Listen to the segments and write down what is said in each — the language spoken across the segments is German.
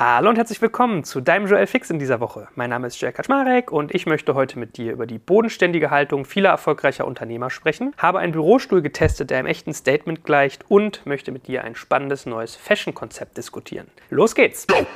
Hallo und herzlich willkommen zu deinem Joel Fix in dieser Woche. Mein Name ist Joel Kaczmarek und ich möchte heute mit dir über die bodenständige Haltung vieler erfolgreicher Unternehmer sprechen, habe einen Bürostuhl getestet, der einem echten Statement gleicht und möchte mit dir ein spannendes neues Fashion-Konzept diskutieren. Los geht's! Go.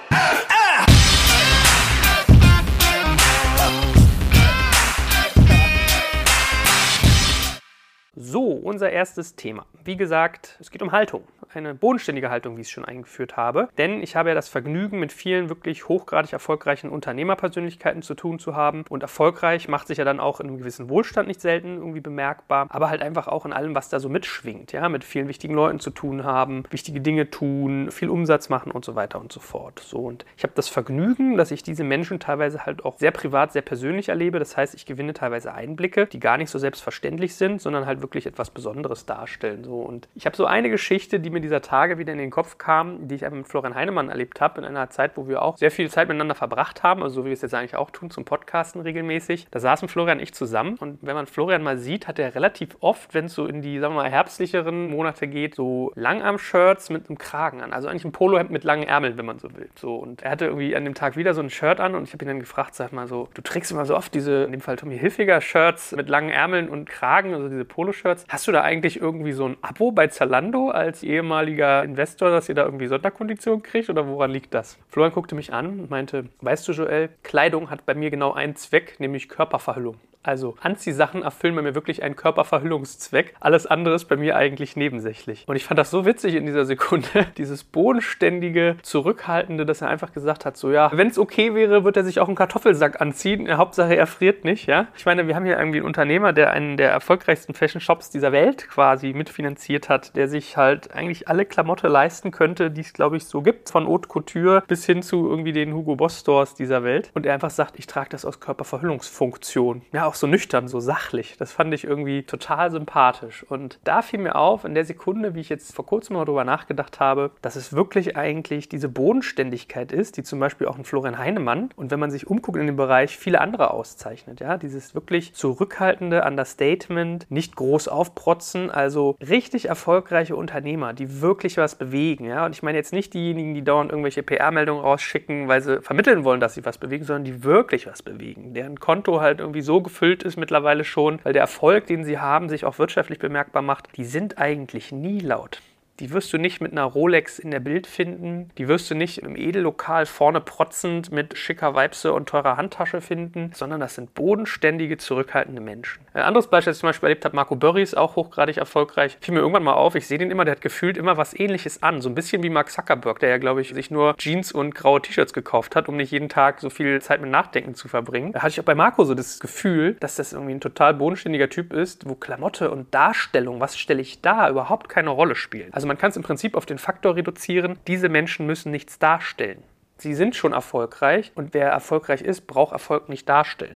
So, unser erstes Thema. Wie gesagt, es geht um Haltung eine bodenständige Haltung, wie ich es schon eingeführt habe. Denn ich habe ja das Vergnügen, mit vielen wirklich hochgradig erfolgreichen Unternehmerpersönlichkeiten zu tun zu haben. Und erfolgreich macht sich ja dann auch in einem gewissen Wohlstand nicht selten irgendwie bemerkbar, aber halt einfach auch in allem, was da so mitschwingt. Ja, mit vielen wichtigen Leuten zu tun haben, wichtige Dinge tun, viel Umsatz machen und so weiter und so fort. So, und ich habe das Vergnügen, dass ich diese Menschen teilweise halt auch sehr privat, sehr persönlich erlebe. Das heißt, ich gewinne teilweise Einblicke, die gar nicht so selbstverständlich sind, sondern halt wirklich etwas Besonderes darstellen. So, und ich habe so eine Geschichte, die mir dieser Tage wieder in den Kopf kam, die ich einfach mit Florian Heinemann erlebt habe, in einer Zeit, wo wir auch sehr viel Zeit miteinander verbracht haben, also so wie wir es jetzt eigentlich auch tun, zum Podcasten regelmäßig. Da saßen Florian und ich zusammen und wenn man Florian mal sieht, hat er relativ oft, wenn es so in die, sagen wir mal, herbstlicheren Monate geht, so Langarm-Shirts mit einem Kragen an. Also eigentlich ein Polohemd mit langen Ärmeln, wenn man so will. So, und er hatte irgendwie an dem Tag wieder so ein Shirt an und ich habe ihn dann gefragt, sag mal so, du trägst immer so oft diese, in dem Fall Tommy Hilfiger Shirts mit langen Ärmeln und Kragen, also diese Poloshirts. Hast du da eigentlich irgendwie so ein Abo bei Zalando als ehemaliger ehemaliger Investor, dass ihr da irgendwie Sonderkonditionen kriegt oder woran liegt das? Florian guckte mich an und meinte, weißt du Joel, Kleidung hat bei mir genau einen Zweck, nämlich Körperverhüllung. Also Anziehsachen erfüllen bei mir wirklich einen Körperverhüllungszweck. Alles andere ist bei mir eigentlich nebensächlich. Und ich fand das so witzig in dieser Sekunde, dieses bodenständige, zurückhaltende, dass er einfach gesagt hat, so ja, wenn es okay wäre, wird er sich auch einen Kartoffelsack anziehen. Hauptsache er friert nicht, ja. Ich meine, wir haben hier irgendwie einen Unternehmer, der einen der erfolgreichsten Fashion Shops dieser Welt quasi mitfinanziert hat, der sich halt eigentlich alle Klamotte leisten könnte, die es glaube ich so gibt, von Haute Couture bis hin zu irgendwie den Hugo Boss Stores dieser Welt. Und er einfach sagt, ich trage das aus Körperverhüllungsfunktion. Ja, auch so nüchtern, so sachlich. Das fand ich irgendwie total sympathisch. Und da fiel mir auf, in der Sekunde, wie ich jetzt vor kurzem mal darüber nachgedacht habe, dass es wirklich eigentlich diese Bodenständigkeit ist, die zum Beispiel auch ein Florian Heinemann und wenn man sich umguckt in dem Bereich, viele andere auszeichnet. Ja, dieses wirklich zurückhaltende Understatement, nicht groß aufprotzen, also richtig erfolgreiche Unternehmer, die wirklich was bewegen. Ja, und ich meine jetzt nicht diejenigen, die dauernd irgendwelche PR-Meldungen rausschicken, weil sie vermitteln wollen, dass sie was bewegen, sondern die wirklich was bewegen, deren Konto halt irgendwie so gefüllt ist mittlerweile schon, weil der Erfolg, den sie haben, sich auch wirtschaftlich bemerkbar macht, die sind eigentlich nie laut. Die wirst du nicht mit einer Rolex in der Bild finden. Die wirst du nicht im Edellokal vorne protzend mit schicker Weibse und teurer Handtasche finden, sondern das sind bodenständige, zurückhaltende Menschen. Ein anderes Beispiel, das ich zum Beispiel erlebt habe, Marco Burry ist auch hochgradig erfolgreich. Fiel mir irgendwann mal auf, ich sehe den immer, der hat gefühlt immer was ähnliches an. So ein bisschen wie Mark Zuckerberg, der ja, glaube ich, sich nur Jeans und graue T-Shirts gekauft hat, um nicht jeden Tag so viel Zeit mit Nachdenken zu verbringen. Da hatte ich auch bei Marco so das Gefühl, dass das irgendwie ein total bodenständiger Typ ist, wo Klamotte und Darstellung, was stelle ich da, überhaupt keine Rolle spielen. Also also man kann es im Prinzip auf den Faktor reduzieren, diese Menschen müssen nichts darstellen. Sie sind schon erfolgreich und wer erfolgreich ist, braucht Erfolg nicht darstellen.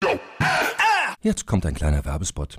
Jetzt kommt ein kleiner Werbespot.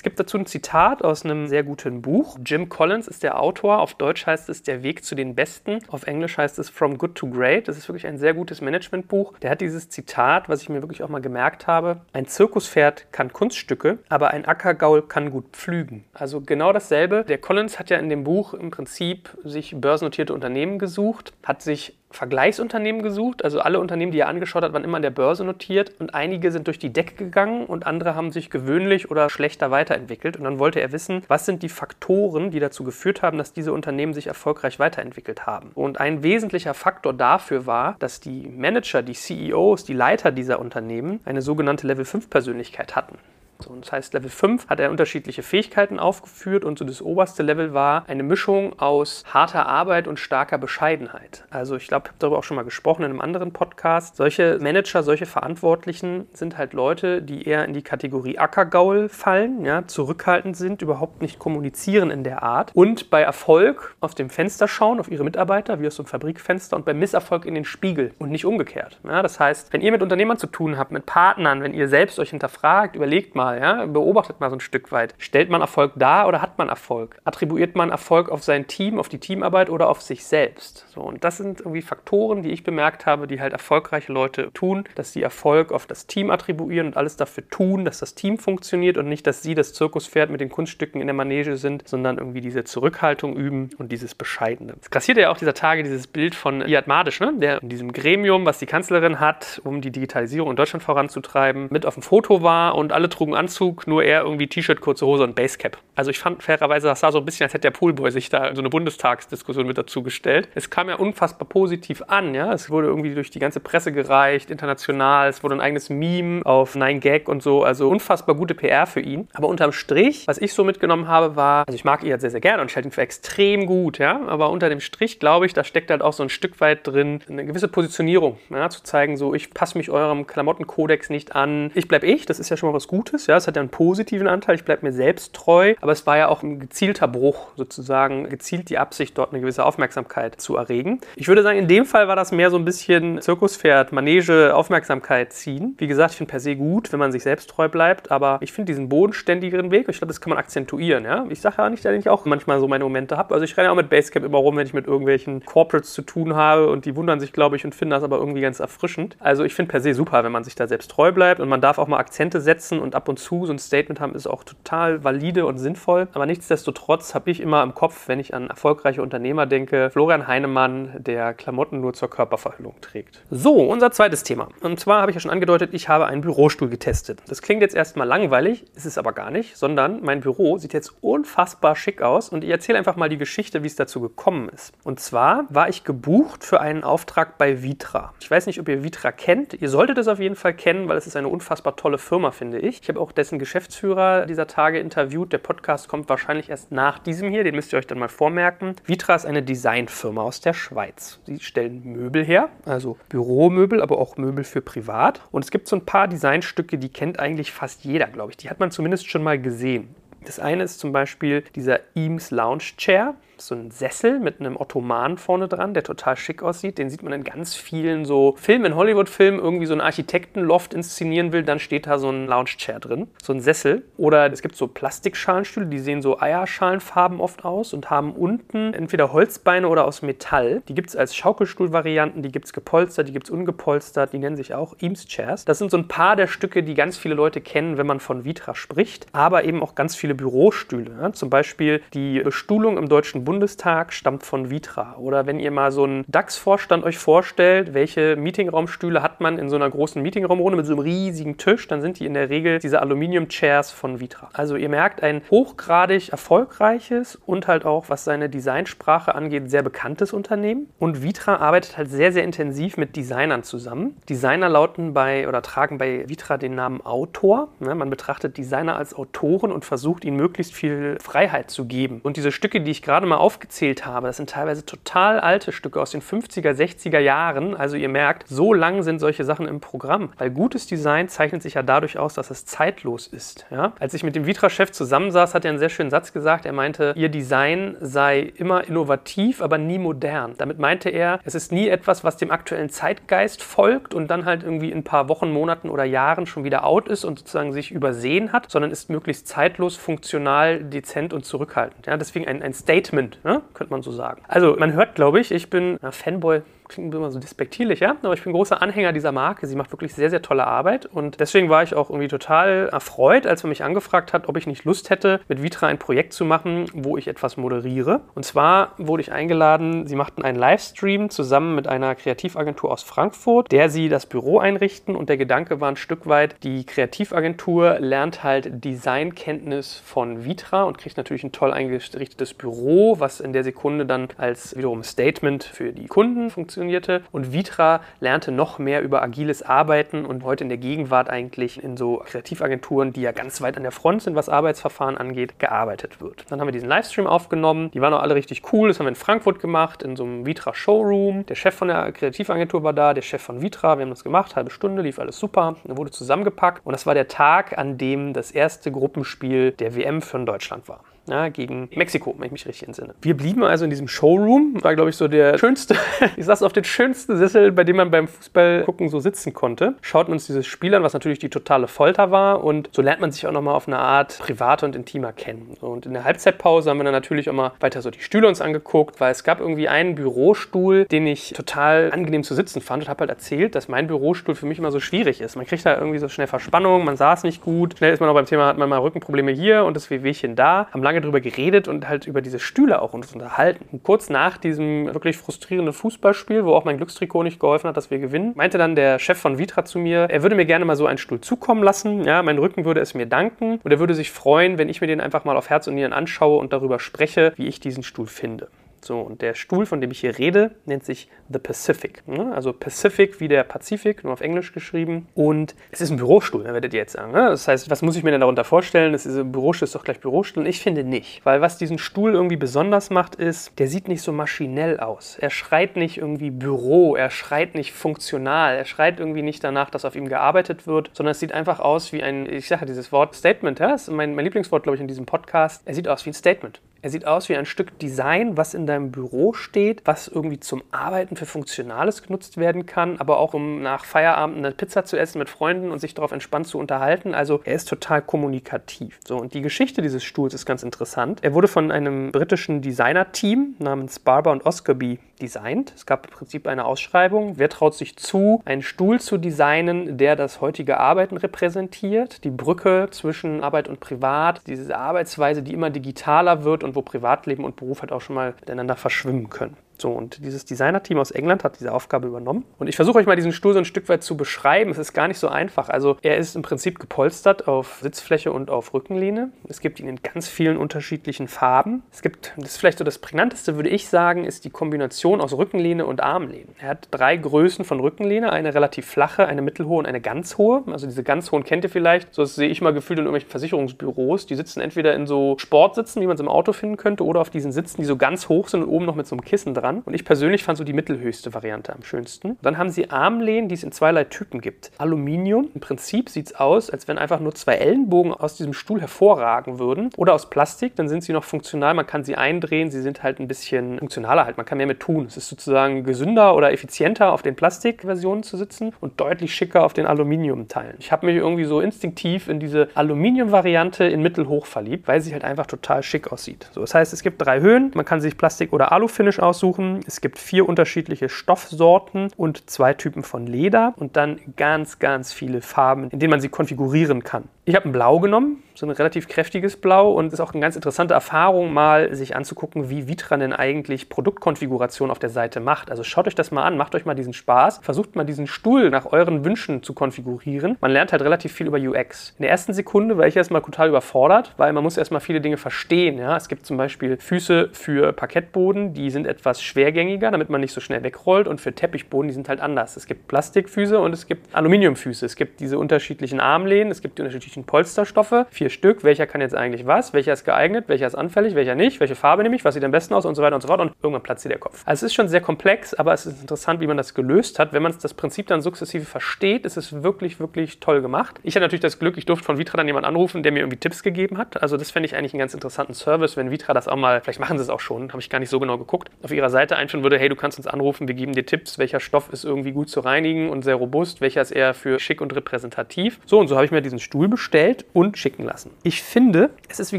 Es gibt dazu ein Zitat aus einem sehr guten Buch. Jim Collins ist der Autor. Auf Deutsch heißt es Der Weg zu den Besten. Auf Englisch heißt es From Good to Great. Das ist wirklich ein sehr gutes Managementbuch. Der hat dieses Zitat, was ich mir wirklich auch mal gemerkt habe. Ein Zirkuspferd kann Kunststücke, aber ein Ackergaul kann gut pflügen. Also genau dasselbe. Der Collins hat ja in dem Buch im Prinzip sich börsennotierte Unternehmen gesucht, hat sich Vergleichsunternehmen gesucht. Also alle Unternehmen, die er angeschaut hat, waren immer an der Börse notiert und einige sind durch die Decke gegangen und andere haben sich gewöhnlich oder schlechter weiterentwickelt. Und dann wollte er wissen, was sind die Faktoren, die dazu geführt haben, dass diese Unternehmen sich erfolgreich weiterentwickelt haben. Und ein wesentlicher Faktor dafür war, dass die Manager, die CEOs, die Leiter dieser Unternehmen eine sogenannte Level 5 Persönlichkeit hatten. So, das heißt, Level 5 hat er unterschiedliche Fähigkeiten aufgeführt und so das oberste Level war eine Mischung aus harter Arbeit und starker Bescheidenheit. Also ich glaube, ich habe darüber auch schon mal gesprochen in einem anderen Podcast. Solche Manager, solche Verantwortlichen sind halt Leute, die eher in die Kategorie Ackergaul fallen, ja, zurückhaltend sind, überhaupt nicht kommunizieren in der Art und bei Erfolg aus dem Fenster schauen, auf ihre Mitarbeiter, wie aus so einem Fabrikfenster und bei Misserfolg in den Spiegel und nicht umgekehrt. Ja, das heißt, wenn ihr mit Unternehmern zu tun habt, mit Partnern, wenn ihr selbst euch hinterfragt, überlegt mal, mal, ja, beobachtet mal so ein Stück weit. Stellt man Erfolg dar oder hat man Erfolg? Attribuiert man Erfolg auf sein Team, auf die Teamarbeit oder auf sich selbst? So, und das sind irgendwie Faktoren, die ich bemerkt habe, die halt erfolgreiche Leute tun, dass sie Erfolg auf das Team attribuieren und alles dafür tun, dass das Team funktioniert und nicht, dass sie das Zirkuspferd mit den Kunststücken in der Manege sind, sondern irgendwie diese Zurückhaltung üben und dieses Bescheidene. Es kassiert ja auch dieser Tage dieses Bild von Iad Madisch, ne? der in diesem Gremium, was die Kanzlerin hat, um die Digitalisierung in Deutschland voranzutreiben, mit auf dem Foto war und alle trugen Anzug, nur er irgendwie T-Shirt, kurze Hose und Basecap. Also ich fand fairerweise, das sah so ein bisschen, als hätte der Poolboy sich da so eine Bundestagsdiskussion mit dazu gestellt. Es kam ja unfassbar positiv an, ja. Es wurde irgendwie durch die ganze Presse gereicht, international. Es wurde ein eigenes Meme auf 9gag und so. Also unfassbar gute PR für ihn. Aber unterm Strich, was ich so mitgenommen habe, war, also ich mag ihn halt sehr, sehr gerne und ich halte ihn für extrem gut, ja. Aber unter dem Strich, glaube ich, da steckt halt auch so ein Stück weit drin, eine gewisse Positionierung, ja, zu zeigen, so, ich passe mich eurem Klamottenkodex nicht an. Ich bleibe ich, das ist ja schon mal was Gutes, ja. Es hat ja einen positiven Anteil, ich bleibe mir selbst treu. Aber es war ja auch ein gezielter Bruch, sozusagen, gezielt die Absicht, dort eine gewisse Aufmerksamkeit zu erregen. Ich würde sagen, in dem Fall war das mehr so ein bisschen Zirkuspferd, Manege, Aufmerksamkeit ziehen. Wie gesagt, ich finde per se gut, wenn man sich selbst treu bleibt, aber ich finde diesen bodenständigeren Weg, ich glaube, das kann man akzentuieren. Ja? Ich sage ja nicht, dass ich auch manchmal so meine Momente habe. Also ich renne auch mit Basecamp immer rum, wenn ich mit irgendwelchen Corporates zu tun habe und die wundern sich, glaube ich, und finden das aber irgendwie ganz erfrischend. Also ich finde per se super, wenn man sich da selbst treu bleibt und man darf auch mal Akzente setzen und ab und zu so ein Statement haben, ist auch total valide und sinnvoll. Aber nichtsdestotrotz habe ich immer im Kopf, wenn ich an erfolgreiche Unternehmer denke, Florian Heinemann, der Klamotten nur zur Körperverhüllung trägt. So, unser zweites Thema. Und zwar habe ich ja schon angedeutet, ich habe einen Bürostuhl getestet. Das klingt jetzt erstmal langweilig, ist es aber gar nicht, sondern mein Büro sieht jetzt unfassbar schick aus und ich erzähle einfach mal die Geschichte, wie es dazu gekommen ist. Und zwar war ich gebucht für einen Auftrag bei Vitra. Ich weiß nicht, ob ihr Vitra kennt. Ihr solltet es auf jeden Fall kennen, weil es ist eine unfassbar tolle Firma, finde ich. Ich habe auch dessen Geschäftsführer dieser Tage interviewt. Der Podcast kommt wahrscheinlich erst nach diesem hier, den müsst ihr euch dann mal vormerken. Vitra ist eine Designfirma aus der Schweiz. Sie stellen Möbel her, also Büromöbel, aber auch Möbel für privat. Und es gibt so ein paar Designstücke, die kennt eigentlich fast jeder, glaube ich. Die hat man zumindest schon mal gesehen. Das eine ist zum Beispiel dieser Eames Lounge Chair so ein Sessel mit einem Ottoman vorne dran, der total schick aussieht. Den sieht man in ganz vielen so Filmen, in Hollywood-Filmen, irgendwie so ein Architektenloft inszenieren will, dann steht da so ein Lounge-Chair drin, so ein Sessel. Oder es gibt so Plastikschalenstühle, die sehen so Eierschalenfarben oft aus und haben unten entweder Holzbeine oder aus Metall. Die gibt es als Schaukelstuhl-Varianten, die gibt es gepolstert, die gibt es ungepolstert, die nennen sich auch Eames Chairs. Das sind so ein paar der Stücke, die ganz viele Leute kennen, wenn man von Vitra spricht, aber eben auch ganz viele Bürostühle. Ja? Zum Beispiel die Bestuhlung im Deutschen Bund Bundestag stammt von Vitra. Oder wenn ihr mal so einen DAX-Vorstand euch vorstellt, welche Meetingraumstühle hat man in so einer großen Meetingraumrunde mit so einem riesigen Tisch, dann sind die in der Regel diese Aluminium-Chairs von Vitra. Also ihr merkt, ein hochgradig erfolgreiches und halt auch, was seine Designsprache angeht, sehr bekanntes Unternehmen. Und Vitra arbeitet halt sehr, sehr intensiv mit Designern zusammen. Designer lauten bei oder tragen bei Vitra den Namen Autor. man betrachtet Designer als Autoren und versucht ihnen möglichst viel Freiheit zu geben. Und diese Stücke, die ich gerade mal aufgezählt habe, das sind teilweise total alte Stücke aus den 50er, 60er Jahren. Also ihr merkt, so lang sind solche Sachen im Programm. Weil gutes Design zeichnet sich ja dadurch aus, dass es zeitlos ist. Ja? Als ich mit dem Vitra-Chef zusammensaß, hat er einen sehr schönen Satz gesagt. Er meinte, ihr Design sei immer innovativ, aber nie modern. Damit meinte er, es ist nie etwas, was dem aktuellen Zeitgeist folgt und dann halt irgendwie in ein paar Wochen, Monaten oder Jahren schon wieder out ist und sozusagen sich übersehen hat, sondern ist möglichst zeitlos, funktional, dezent und zurückhaltend. Ja, deswegen ein, ein Statement, ne? könnte man so sagen. Also man hört, glaube ich, ich bin na, Fanboy klingt immer so despektierlich, ja, aber ich bin großer Anhänger dieser Marke. Sie macht wirklich sehr, sehr tolle Arbeit und deswegen war ich auch irgendwie total erfreut, als man mich angefragt hat, ob ich nicht Lust hätte, mit Vitra ein Projekt zu machen, wo ich etwas moderiere. Und zwar wurde ich eingeladen, sie machten einen Livestream zusammen mit einer Kreativagentur aus Frankfurt, der sie das Büro einrichten und der Gedanke war ein Stück weit, die Kreativagentur lernt halt Designkenntnis von Vitra und kriegt natürlich ein toll eingerichtetes Büro, was in der Sekunde dann als wiederum Statement für die Kunden funktioniert funktionierte. Und Vitra lernte noch mehr über agiles Arbeiten und heute in der Gegenwart eigentlich in so Kreativagenturen, die ja ganz weit an der Front sind, was Arbeitsverfahren angeht, gearbeitet wird. Dann haben wir diesen Livestream aufgenommen. Die waren auch alle richtig cool. Das haben wir in Frankfurt gemacht, in so einem Vitra Showroom. Der Chef von der Kreativagentur war da, der Chef von Vitra. Wir haben das gemacht, halbe Stunde, lief alles super. Dann wurde zusammengepackt. Und das war der Tag, an dem das erste Gruppenspiel der WM für Deutschland war ja, gegen Mexiko, wenn ich mich richtig entsinne. Wir blieben also in diesem Showroom. War, glaube ich, so der schönste. ich saß auf den schönsten Sessel, bei dem man beim Fußball gucken so sitzen konnte. Schauten uns dieses Spiel an, was natürlich die totale Folter war. Und so lernt man sich auch nochmal auf eine Art privater und intimer kennen. Und in der Halbzeitpause haben wir dann natürlich auch mal weiter so die Stühle uns angeguckt, weil es gab irgendwie einen Bürostuhl, den ich total angenehm zu sitzen fand und habe halt erzählt, dass mein Bürostuhl für mich immer so schwierig ist. Man kriegt da irgendwie so schnell Verspannung, man saß nicht gut. Schnell ist man auch beim Thema, hat man mal Rückenprobleme hier und das Wehwehchen da. Haben lange drüber geredet und halt über diese Stühle auch uns unterhalten. Und kurz nach diesem wirklich frustrierenden Fußballspiel, wo auch mein Glückstrikot nicht geholfen hat, dass wir gewinnen, meinte dann der Chef von Vitra zu mir, er würde mir gerne mal so einen Stuhl zukommen lassen. Ja, mein Rücken würde es mir danken und er würde sich freuen, wenn ich mir den einfach mal auf Herz und Nieren anschaue und darüber spreche, wie ich diesen Stuhl finde. So, und der Stuhl, von dem ich hier rede, nennt sich The Pacific. Ne? Also Pacific wie der Pazifik, nur auf Englisch geschrieben. Und es ist ein Bürostuhl, werdet ihr jetzt sagen. Ne? Das heißt, was muss ich mir denn darunter vorstellen? Das ist ein Bürostuhl, ist doch gleich Bürostuhl. Und ich finde nicht. Weil was diesen Stuhl irgendwie besonders macht, ist, der sieht nicht so maschinell aus. Er schreit nicht irgendwie Büro, er schreit nicht funktional, er schreit irgendwie nicht danach, dass auf ihm gearbeitet wird, sondern es sieht einfach aus wie ein, ich sage dieses Wort Statement, ja? das ist mein, mein Lieblingswort, glaube ich, in diesem Podcast. Er sieht aus wie ein Statement. Er sieht aus wie ein Stück Design, was in deinem Büro steht, was irgendwie zum Arbeiten für Funktionales genutzt werden kann, aber auch um nach Feierabend eine Pizza zu essen mit Freunden und sich darauf entspannt zu unterhalten. Also er ist total kommunikativ. So, und die Geschichte dieses Stuhls ist ganz interessant. Er wurde von einem britischen Designer-Team namens Barber und Oscarby designt. Es gab im Prinzip eine Ausschreibung. Wer traut sich zu, einen Stuhl zu designen, der das heutige Arbeiten repräsentiert, die Brücke zwischen Arbeit und Privat, diese Arbeitsweise, die immer digitaler wird und wo Privatleben und Beruf halt auch schon mal miteinander verschwimmen können. So, und dieses Designer-Team aus England hat diese Aufgabe übernommen. Und ich versuche euch mal diesen Stuhl so ein Stück weit zu beschreiben. Es ist gar nicht so einfach. Also er ist im Prinzip gepolstert auf Sitzfläche und auf Rückenlehne. Es gibt ihn in ganz vielen unterschiedlichen Farben. Es gibt, das ist vielleicht so das prägnanteste, würde ich sagen, ist die Kombination aus Rückenlehne und Armlehne. Er hat drei Größen von Rückenlehne, eine relativ flache, eine mittelhohe und eine ganz hohe. Also diese ganz hohen kennt ihr vielleicht. So sehe ich mal gefühlt in irgendwelchen Versicherungsbüros. Die sitzen entweder in so Sportsitzen, wie man es im Auto finden könnte, oder auf diesen Sitzen, die so ganz hoch sind und oben noch mit so einem Kissen dran dran. Und ich persönlich fand so die mittelhöchste Variante am schönsten. Dann haben sie Armlehnen, die es in zweierlei Typen gibt. Aluminium. Im Prinzip sieht es aus, als wenn einfach nur zwei Ellenbogen aus diesem Stuhl hervorragen würden. Oder aus Plastik, dann sind sie noch funktional. Man kann sie eindrehen. Sie sind halt ein bisschen funktionaler halt. Man kann mehr mit tun. Es ist sozusagen gesünder oder effizienter auf den Plastikversionen zu sitzen und deutlich schicker auf den Aluminiumteilen. Ich habe mich irgendwie so instinktiv in diese Aluminium-Variante in mittelhoch verliebt, weil sie halt einfach total schick aussieht. So, das heißt, es gibt drei Höhen. Man kann sich Plastik oder Alufinish aussuchen suchen. Es gibt vier unterschiedliche Stoffsorten und zwei Typen von Leder und dann ganz, ganz viele Farben, in denen man sie konfigurieren kann. Ich habe ein Blau genommen, so ein relativ kräftiges Blau und es ist auch eine ganz interessante Erfahrung, mal sich anzugucken, wie Vitra denn eigentlich Produktkonfiguration auf der Seite macht. Also schaut euch das mal an, macht euch mal diesen Spaß, versucht mal diesen Stuhl nach euren Wünschen zu konfigurieren. Man lernt halt relativ viel über UX. In der ersten Sekunde war ich erstmal total überfordert, weil man muss erstmal viele Dinge verstehen. Ja? Es gibt zum Beispiel Füße für Parkettboden, die sind etwas schwergängiger, damit man nicht so schnell wegrollt und für Teppichboden, die sind halt anders. Es gibt Plastikfüße und es gibt Aluminiumfüße. Es gibt diese unterschiedlichen Armlehnen, es gibt die unterschiedlichen Polsterstoffe. Vier Stück, welcher kann jetzt eigentlich was, welcher ist geeignet, welcher ist anfällig, welcher nicht, welche Farbe nehme ich, was sieht am besten aus und so weiter und so fort und irgendwann platzt dir der Kopf. Also es ist schon sehr komplex, aber es ist interessant, wie man das gelöst hat. Wenn man das Prinzip dann sukzessive versteht, ist es wirklich, wirklich toll gemacht. Ich hatte natürlich das Glück, ich durfte von Vitra dann jemanden anrufen, der mir irgendwie Tipps gegeben hat. Also das fände ich eigentlich einen ganz interessanten Service, wenn Vitra das auch mal, vielleicht machen sie es auch schon, habe ich gar nicht so genau geguckt, auf ihrer Seite einführen würde, hey, du kannst uns anrufen, wir geben dir Tipps, welcher Stoff ist irgendwie gut zu reinigen und sehr robust, welcher ist eher für schick und repräsentativ. So, und so habe ich mir diesen Stuhl bestellt bestellt und schicken lassen. Ich finde, es ist wie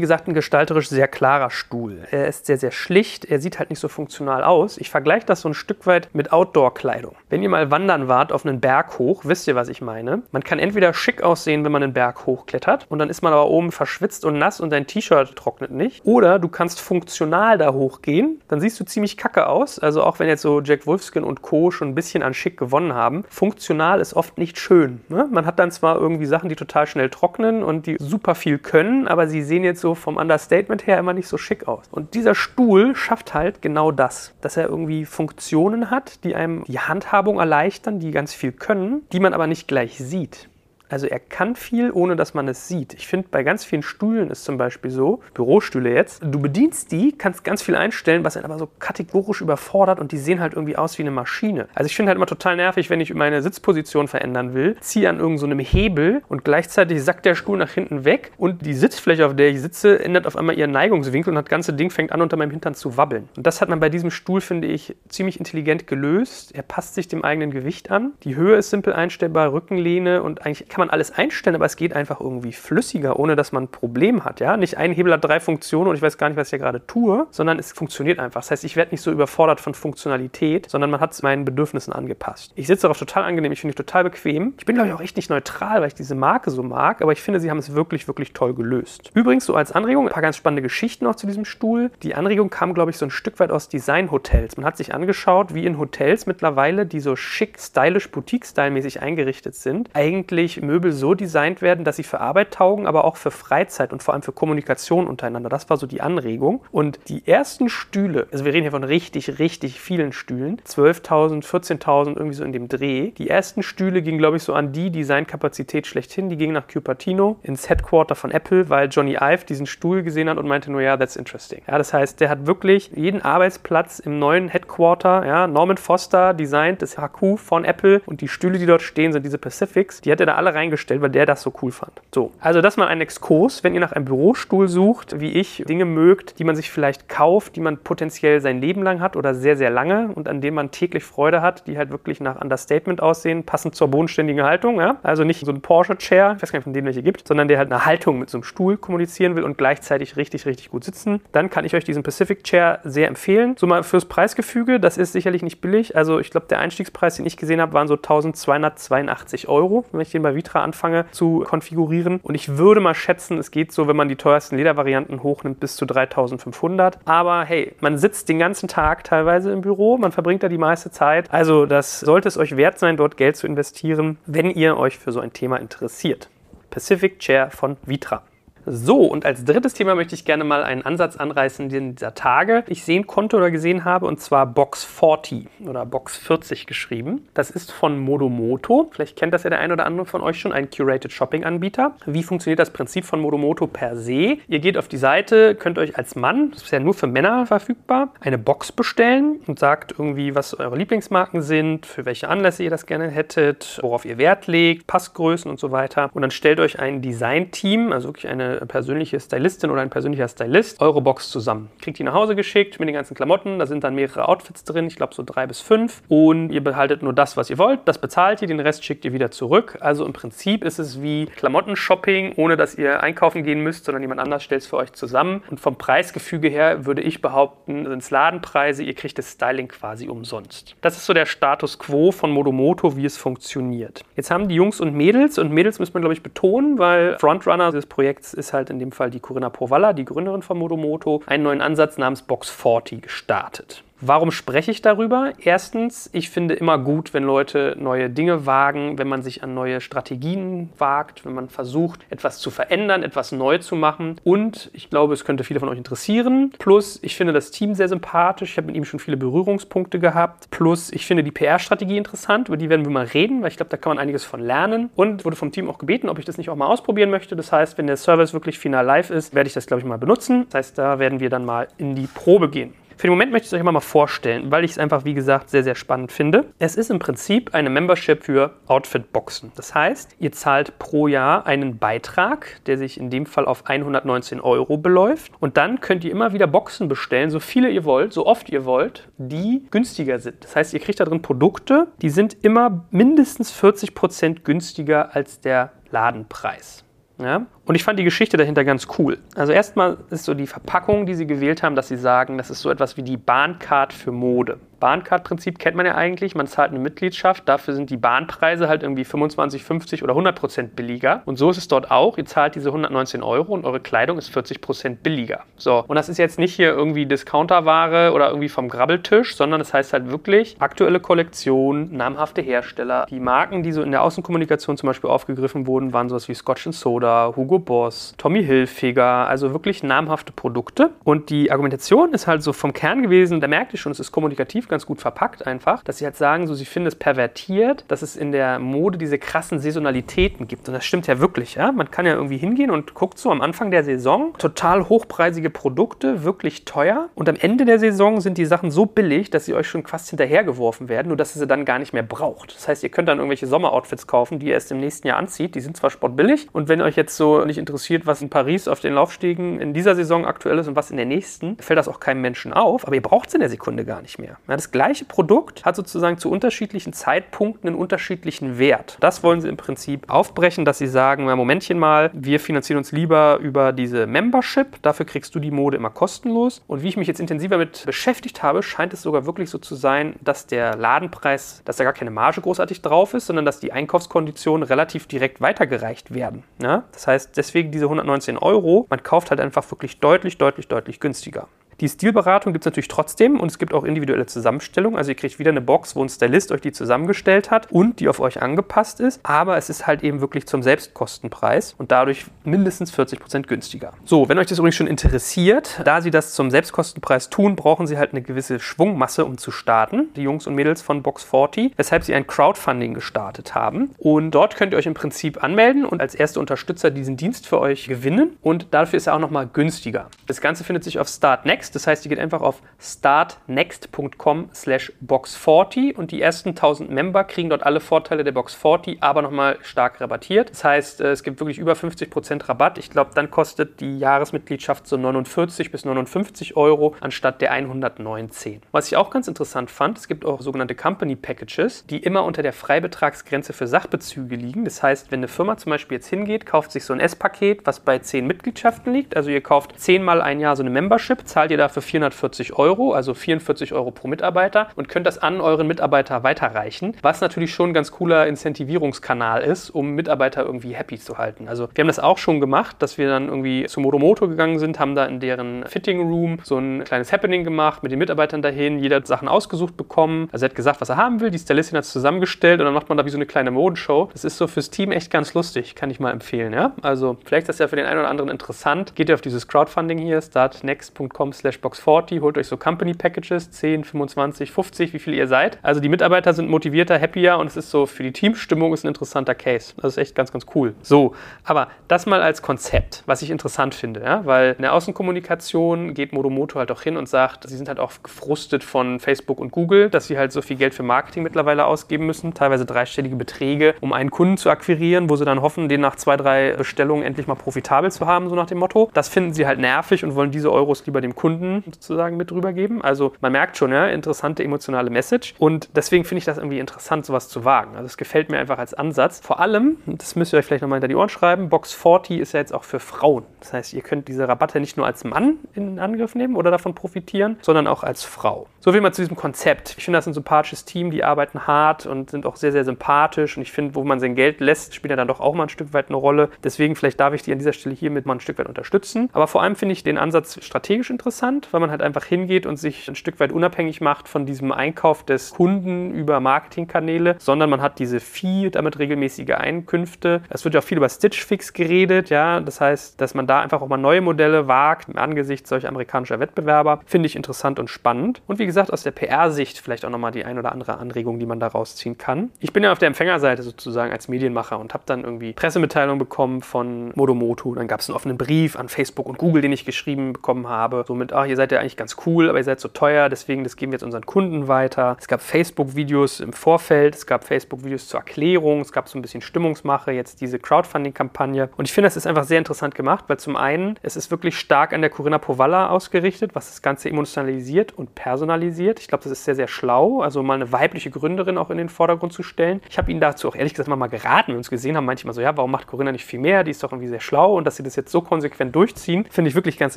gesagt ein gestalterisch sehr klarer Stuhl. Er ist sehr, sehr schlicht, er sieht halt nicht so funktional aus. Ich vergleiche das so ein Stück weit mit Outdoor-Kleidung. Wenn ihr mal wandern wart auf einen Berg hoch, wisst ihr, was ich meine. Man kann entweder schick aussehen, wenn man einen Berg hochklettert und dann ist man aber oben verschwitzt und nass und dein T-Shirt trocknet nicht. Oder du kannst funktional da hochgehen, dann siehst du ziemlich kacke aus. Also auch wenn jetzt so Jack Wolfskin und Co. schon ein bisschen an Schick gewonnen haben, funktional ist oft nicht schön. Ne? Man hat dann zwar irgendwie Sachen, die total schnell trocknen und die super viel können, aber sie sehen jetzt so vom Understatement her immer nicht so schick aus. Und dieser Stuhl schafft halt genau das, dass er irgendwie Funktionen hat, die einem die Handhabung erleichtern, die ganz viel können, die man aber nicht gleich sieht. Also er kann viel, ohne dass man es sieht. Ich finde, bei ganz vielen Stühlen ist zum Beispiel so, Bürostühle jetzt, du bedienst die, kannst ganz viel einstellen, was einen aber so kategorisch überfordert und die sehen halt irgendwie aus wie eine Maschine. Also ich finde halt immer total nervig, wenn ich meine Sitzposition verändern will, ziehe an irgendeinem so Hebel und gleichzeitig sackt der Stuhl nach hinten weg und die Sitzfläche, auf der ich sitze, ändert auf einmal ihren Neigungswinkel und das ganze Ding fängt an, unter meinem Hintern zu wabbeln. Und das hat man bei diesem Stuhl, finde ich, ziemlich intelligent gelöst. Er passt sich dem eigenen Gewicht an. Die Höhe ist simpel einstellbar, Rückenlehne und eigentlich kann man alles einstellen, aber es geht einfach irgendwie flüssiger, ohne dass man ein Problem hat. Ja? Nicht ein Hebel hat drei Funktionen und ich weiß gar nicht, was ich gerade tue, sondern es funktioniert einfach. Das heißt, ich werde nicht so überfordert von Funktionalität, sondern man hat es meinen Bedürfnissen angepasst. Ich sitze darauf total angenehm, ich finde es total bequem. Ich bin, glaube ich, auch echt nicht neutral, weil ich diese Marke so mag, aber ich finde, sie haben es wirklich, wirklich toll gelöst. Übrigens, so als Anregung, ein paar ganz spannende Geschichten noch zu diesem Stuhl. Die Anregung kam, glaube ich, so ein Stück weit aus Design-Hotels. Man hat sich angeschaut, wie in Hotels mittlerweile, die so schick, stylisch, boutique-style-mäßig eingerichtet sind, eigentlich Möbel so designt werden, dass sie für Arbeit taugen, aber auch für Freizeit und vor allem für Kommunikation untereinander. Das war so die Anregung. Und die ersten Stühle, also wir reden hier von richtig, richtig vielen Stühlen, 12.000, 14.000, irgendwie so in dem Dreh. Die ersten Stühle gingen, glaube ich, so an die Designkapazität schlechthin. Die gingen nach Cupertino ins Headquarter von Apple, weil Johnny Ive diesen Stuhl gesehen hat und meinte nur, ja, that's interesting. Ja, das heißt, der hat wirklich jeden Arbeitsplatz im neuen Headquarter, ja, Norman Foster designt das HQ von Apple und die Stühle, die dort stehen, sind diese Pacifics. Die hat er da alle reingestellt, weil der das so cool fand. So, also das mal ein Exkurs, wenn ihr nach einem Bürostuhl sucht, wie ich, Dinge mögt, die man sich vielleicht kauft, die man potenziell sein Leben lang hat oder sehr, sehr lange und an denen man täglich Freude hat, die halt wirklich nach Understatement aussehen, passend zur bodenständigen Haltung. Ja? Also nicht so ein Porsche-Chair, ich weiß gar nicht, von denen welche gibt, sondern der halt eine Haltung mit so einem Stuhl kommunizieren will und gleichzeitig richtig, richtig gut sitzen. Dann kann ich euch diesen Pacific Chair sehr empfehlen. So mal fürs Preisgefüge, das ist sicherlich nicht billig. Also ich glaube, der Einstiegspreis, den ich gesehen habe, waren so 1282 Euro, wenn ich den bei Vitra anfange zu konfigurieren. Und ich würde mal schätzen, es geht so, wenn man die teuersten Ledervarianten hochnimmt, bis zu 3500. Aber hey, man sitzt den ganzen Tag teilweise im Büro, man verbringt da die meiste Zeit. Also das sollte es euch wert sein, dort Geld zu investieren, wenn ihr euch für so ein Thema interessiert. Pacific Chair von Vitra. So, und als drittes Thema möchte ich gerne mal einen Ansatz anreißen, den dieser Tage ich sehen konnte oder gesehen habe, und zwar Box 40 oder Box 40 geschrieben. Das ist von Modomoto. Vielleicht kennt das ja der ein oder andere von euch schon, ein Curated Shopping Anbieter. Wie funktioniert das Prinzip von Modomoto per se? Ihr geht auf die Seite, könnt euch als Mann, das ist ja nur für Männer verfügbar, eine Box bestellen und sagt irgendwie, was eure Lieblingsmarken sind, für welche Anlässe ihr das gerne hättet, worauf ihr Wert legt, Passgrößen und so weiter. Und dann stellt euch ein Design-Team, also wirklich eine persönliche Stylistin oder ein persönlicher Stylist eure Box zusammen. Kriegt die nach Hause geschickt mit den ganzen Klamotten. Da sind dann mehrere Outfits drin, ich glaube so drei bis fünf. Und ihr behaltet nur das, was ihr wollt. Das bezahlt ihr, den Rest schickt ihr wieder zurück. Also im Prinzip ist es wie Klamottenshopping, ohne dass ihr einkaufen gehen müsst, sondern jemand anders stellt es für euch zusammen. Und vom Preisgefüge her würde ich behaupten, sind es Ladenpreise. Ihr kriegt das Styling quasi umsonst. Das ist so der Status quo von Modomoto, wie es funktioniert. Jetzt haben die Jungs und Mädels, und Mädels muss man glaube ich betonen, weil Frontrunner des Projekts ist halt in dem Fall die Corinna Povalla, die Gründerin von Modomoto, einen neuen Ansatz namens Box 40 gestartet. Warum spreche ich darüber? Erstens, ich finde immer gut, wenn Leute neue Dinge wagen, wenn man sich an neue Strategien wagt, wenn man versucht, etwas zu verändern, etwas neu zu machen. Und ich glaube, es könnte viele von euch interessieren. Plus, ich finde das Team sehr sympathisch. Ich habe mit ihm schon viele Berührungspunkte gehabt. Plus, ich finde die PR-Strategie interessant. Über die werden wir mal reden, weil ich glaube, da kann man einiges von lernen. Und wurde vom Team auch gebeten, ob ich das nicht auch mal ausprobieren möchte. Das heißt, wenn der Service wirklich final live ist, werde ich das, glaube ich, mal benutzen. Das heißt, da werden wir dann mal in die Probe gehen. Für den Moment möchte ich es euch mal vorstellen, weil ich es einfach, wie gesagt, sehr, sehr spannend finde. Es ist im Prinzip eine Membership für Outfit-Boxen. Das heißt, ihr zahlt pro Jahr einen Beitrag, der sich in dem Fall auf 119 Euro beläuft. Und dann könnt ihr immer wieder Boxen bestellen, so viele ihr wollt, so oft ihr wollt, die günstiger sind. Das heißt, ihr kriegt da drin Produkte, die sind immer mindestens 40 Prozent günstiger als der Ladenpreis. Ja? Und ich fand die Geschichte dahinter ganz cool. Also erstmal ist so die Verpackung, die sie gewählt haben, dass sie sagen, das ist so etwas wie die Bahncard für Mode. Bahncard-Prinzip kennt man ja eigentlich. Man zahlt eine Mitgliedschaft, dafür sind die Bahnpreise halt irgendwie 25, 50 oder 100 Prozent billiger. Und so ist es dort auch. Ihr zahlt diese 119 Euro und eure Kleidung ist 40 Prozent billiger. So, und das ist jetzt nicht hier irgendwie Discounterware oder irgendwie vom Grabbeltisch, sondern das heißt halt wirklich aktuelle Kollektion, namhafte Hersteller. Die Marken, die so in der Außenkommunikation zum Beispiel aufgegriffen wurden, waren sowas wie Scotch Soda, Hugo Boss, Tommy Hilfiger, also wirklich namhafte Produkte. Und die Argumentation ist halt so vom Kern gewesen, da merkt ihr schon, es ist kommunikativ ganz gut verpackt einfach, dass sie halt sagen, so sie finden es pervertiert, dass es in der Mode diese krassen Saisonalitäten gibt. Und das stimmt ja wirklich, ja. Man kann ja irgendwie hingehen und guckt so am Anfang der Saison total hochpreisige Produkte, wirklich teuer. Und am Ende der Saison sind die Sachen so billig, dass sie euch schon fast hinterhergeworfen werden, nur dass ihr sie dann gar nicht mehr braucht. Das heißt, ihr könnt dann irgendwelche Sommeroutfits kaufen, die ihr erst im nächsten Jahr anzieht. Die sind zwar sportbillig und wenn euch jetzt so nicht interessiert, was in Paris auf den Laufstegen in dieser Saison aktuell ist und was in der nächsten, fällt das auch keinem Menschen auf, aber ihr braucht es in der Sekunde gar nicht mehr. Ja, das gleiche Produkt hat sozusagen zu unterschiedlichen Zeitpunkten einen unterschiedlichen Wert. Das wollen sie im Prinzip aufbrechen, dass sie sagen, na Momentchen mal, wir finanzieren uns lieber über diese Membership, dafür kriegst du die Mode immer kostenlos. Und wie ich mich jetzt intensiver mit beschäftigt habe, scheint es sogar wirklich so zu sein, dass der Ladenpreis, dass da gar keine Marge großartig drauf ist, sondern dass die Einkaufskonditionen relativ direkt weitergereicht werden. Ja? Das heißt, deswegen diese 119 Euro, man kauft halt einfach wirklich deutlich, deutlich, deutlich günstiger. Die Stilberatung gibt es natürlich trotzdem und es gibt auch individuelle Zusammenstellungen. Also ihr kriegt wieder eine Box, wo ein Stylist euch die zusammengestellt hat und die auf euch angepasst ist. Aber es ist halt eben wirklich zum Selbstkostenpreis und dadurch mindestens 40% günstiger. So, wenn euch das übrigens schon interessiert, da sie das zum Selbstkostenpreis tun, brauchen sie halt eine gewisse Schwungmasse, um zu starten. Die Jungs und Mädels von Box 40, weshalb sie ein Crowdfunding gestartet haben. Und dort könnt ihr euch im Prinzip anmelden und als erste Unterstützer diesen Dienst für euch gewinnen. Und dafür ist er auch nochmal günstiger. Das Ganze findet sich auf Start Next. Das heißt, ihr geht einfach auf startnext.com slash box40 und die ersten 1000 Member kriegen dort alle Vorteile der Box 40, aber nochmal stark rabattiert. Das heißt, äh, es gibt wirklich über 50% Rabatt. Ich glaube, dann kostet die Jahresmitgliedschaft so 49 bis 59 Euro anstatt der 119. Was ich auch ganz interessant fand, es gibt auch sogenannte Company Packages, die immer unter der Freibetragsgrenze für Sachbezüge liegen. Das heißt, wenn eine Firma zum Beispiel jetzt hingeht, kauft sich so ein S-Paket, was bei 10 Mitgliedschaften liegt, also ihr kauft 10 mal ein Jahr so eine Membership, zahlt ihr dafür 440 Euro, also 44 Euro pro Mitarbeiter und könnt das an euren Mitarbeiter weiterreichen, was natürlich schon ein ganz cooler Incentivierungskanal ist, um Mitarbeiter irgendwie happy zu halten. Also wir haben das auch schon gemacht, dass wir dann irgendwie zu Motomoto gegangen sind, haben da in deren Fitting Room so ein kleines Happening gemacht, mit den Mitarbeitern dahin, jeder hat Sachen ausgesucht bekommen. Also er hat gesagt, was er haben will, die Stylistin hat es zusammengestellt und dann macht man da wie so eine kleine Modenshow. Das ist so fürs Team echt ganz lustig, kann ich mal empfehlen. Ja? Also vielleicht ist das ja für den einen oder anderen interessant. Geht ihr auf dieses Crowdfunding hier, startnext.com slash Box 40, holt euch so Company Packages, 10, 25, 50, wie viel ihr seid. Also die Mitarbeiter sind motivierter, happier und es ist so für die Teamstimmung ist ein interessanter Case. Das ist echt ganz, ganz cool. So, aber das mal als Konzept, was ich interessant finde, ja? weil in der Außenkommunikation geht Modomoto halt auch hin und sagt, sie sind halt auch gefrustet von Facebook und Google, dass sie halt so viel Geld für Marketing mittlerweile ausgeben müssen, teilweise dreistellige Beträge, um einen Kunden zu akquirieren, wo sie dann hoffen, den nach zwei, drei Bestellungen endlich mal profitabel zu haben, so nach dem Motto. Das finden sie halt nervig und wollen diese Euros lieber dem Kunden sozusagen mit drüber geben. Also man merkt schon, ja, interessante emotionale Message. Und deswegen finde ich das irgendwie interessant, sowas zu wagen. Also es gefällt mir einfach als Ansatz. Vor allem, das müsst ihr euch vielleicht nochmal hinter die Ohren schreiben, Box 40 ist ja jetzt auch für Frauen. Das heißt, ihr könnt diese Rabatte nicht nur als Mann in Angriff nehmen oder davon profitieren, sondern auch als Frau. So viel mal zu diesem Konzept. Ich finde das ein sympathisches Team, die arbeiten hart und sind auch sehr, sehr sympathisch. Und ich finde, wo man sein Geld lässt, spielt ja dann doch auch mal ein Stück weit eine Rolle. Deswegen vielleicht darf ich die an dieser Stelle hiermit mal ein Stück weit unterstützen. Aber vor allem finde ich den Ansatz strategisch interessant, weil man halt einfach hingeht und sich ein Stück weit unabhängig macht von diesem Einkauf des Kunden über Marketingkanäle, sondern man hat diese Fee, damit regelmäßige Einkünfte. Es wird ja auch viel über Stitch Fix geredet, ja. Das heißt, dass man da einfach auch mal neue Modelle wagt angesichts solcher amerikanischer Wettbewerber, finde ich interessant und spannend. Und wie gesagt, aus der PR-Sicht vielleicht auch nochmal die ein oder andere Anregung, die man da rausziehen kann. Ich bin ja auf der Empfängerseite sozusagen als Medienmacher und habe dann irgendwie Pressemitteilungen bekommen von Modomoto. Dann gab es einen offenen Brief an Facebook und Google, den ich geschrieben bekommen habe, so mit und ach, ihr seid ja eigentlich ganz cool, aber ihr seid so teuer, deswegen das geben wir jetzt unseren Kunden weiter. Es gab Facebook-Videos im Vorfeld, es gab Facebook-Videos zur Erklärung, es gab so ein bisschen Stimmungsmache, jetzt diese Crowdfunding-Kampagne. Und ich finde, das ist einfach sehr interessant gemacht, weil zum einen, es ist wirklich stark an der Corinna Povalla ausgerichtet, was das Ganze emotionalisiert und personalisiert. Ich glaube, das ist sehr, sehr schlau, also mal eine weibliche Gründerin auch in den Vordergrund zu stellen. Ich habe Ihnen dazu auch ehrlich gesagt mal geraten, wenn uns gesehen haben, manchmal so, ja, warum macht Corinna nicht viel mehr? Die ist doch irgendwie sehr schlau und dass sie das jetzt so konsequent durchziehen, finde ich wirklich ganz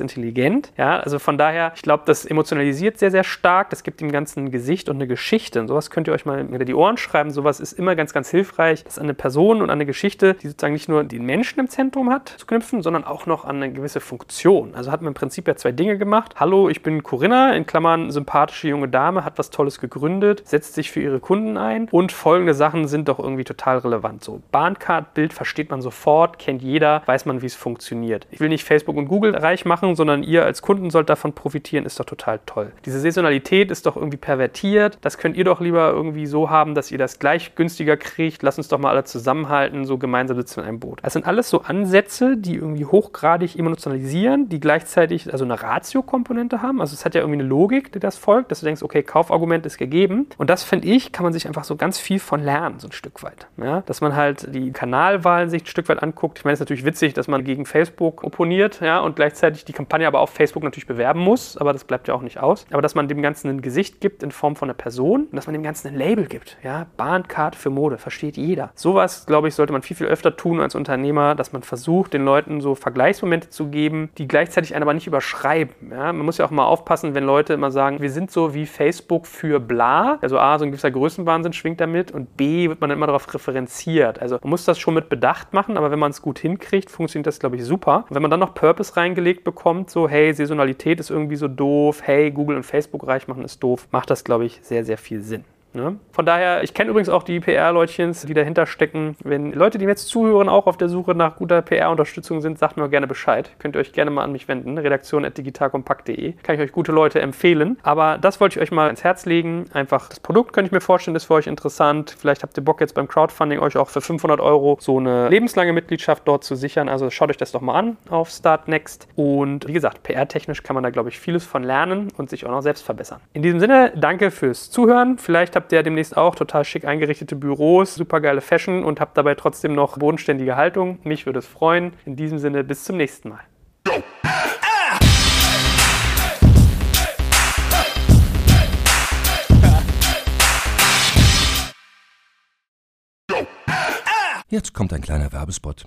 intelligent. Ja, also von daher, ich glaube, das emotionalisiert sehr, sehr stark. Das gibt dem Ganzen ein Gesicht und eine Geschichte. Und sowas könnt ihr euch mal hinter die Ohren schreiben. Sowas ist immer ganz, ganz hilfreich, das an eine Person und an eine Geschichte, die sozusagen nicht nur den Menschen im Zentrum hat, zu knüpfen, sondern auch noch an eine gewisse Funktion. Also hat man im Prinzip ja zwei Dinge gemacht. Hallo, ich bin Corinna, in Klammern sympathische junge Dame, hat was Tolles gegründet, setzt sich für ihre Kunden ein und folgende Sachen sind doch irgendwie total relevant. So, Bahncard-Bild versteht man sofort, kennt jeder, weiß man, wie es funktioniert. Ich will nicht Facebook und Google reich machen, sondern ihr als Kunden sollt davon profitieren, ist doch total toll. Diese Saisonalität ist doch irgendwie pervertiert. Das könnt ihr doch lieber irgendwie so haben, dass ihr das gleich günstiger kriegt. Lass uns doch mal alle zusammenhalten, so gemeinsam sitzen in einem Boot. Das sind alles so Ansätze, die irgendwie hochgradig emotionalisieren, die gleichzeitig also eine Ratio-Komponente haben. Also es hat ja irgendwie eine Logik, die das folgt, dass du denkst, okay, Kaufargument ist gegeben. Und das finde ich, kann man sich einfach so ganz viel von lernen, so ein Stück weit. Ja? Dass man halt die Kanalwahlen sich ein Stück weit anguckt. Ich meine, es ist natürlich witzig, dass man gegen Facebook opponiert ja, und gleichzeitig die Kampagne aber auf Facebook natürlich bewerben muss, aber das bleibt ja auch nicht aus. Aber dass man dem Ganzen ein Gesicht gibt in Form von einer Person und dass man dem Ganzen ein Label gibt. Ja? Bahncard für Mode, versteht jeder. Sowas, glaube ich, sollte man viel, viel öfter tun als Unternehmer, dass man versucht, den Leuten so Vergleichsmomente zu geben, die gleichzeitig einen aber nicht überschreiben. Ja? Man muss ja auch mal aufpassen, wenn Leute immer sagen, wir sind so wie Facebook für bla. Also A, so ein gewisser Größenwahnsinn schwingt damit und B, wird man dann immer darauf referenziert. Also man muss das schon mit Bedacht machen, aber wenn man es gut hinkriegt, funktioniert das, glaube ich, super. Und wenn man dann noch Purpose reingelegt bekommt, so hey, Saisonalität ist irgendwie so doof, hey, Google und Facebook reich machen ist doof, macht das, glaube ich, sehr, sehr viel Sinn. Ne? Von daher, ich kenne übrigens auch die PR-Leutchens, die dahinter stecken. Wenn Leute, die mir jetzt zuhören, auch auf der Suche nach guter PR-Unterstützung sind, sagt mir gerne Bescheid. Könnt ihr euch gerne mal an mich wenden. Redaktion.digitalkompakt.de. Kann ich euch gute Leute empfehlen. Aber das wollte ich euch mal ins Herz legen. Einfach das Produkt könnte ich mir vorstellen, ist für euch interessant. Vielleicht habt ihr Bock jetzt beim Crowdfunding euch auch für 500 Euro so eine lebenslange Mitgliedschaft dort zu sichern. Also schaut euch das doch mal an auf Startnext. Und wie gesagt, PR-technisch kann man da, glaube ich, vieles von lernen und sich auch noch selbst verbessern. In diesem Sinne, danke fürs Zuhören. Vielleicht habt ihr demnächst auch total schick eingerichtete Büros, super geile Fashion und habt dabei trotzdem noch bodenständige Haltung. Mich würde es freuen. In diesem Sinne, bis zum nächsten Mal. Jetzt kommt ein kleiner Werbespot.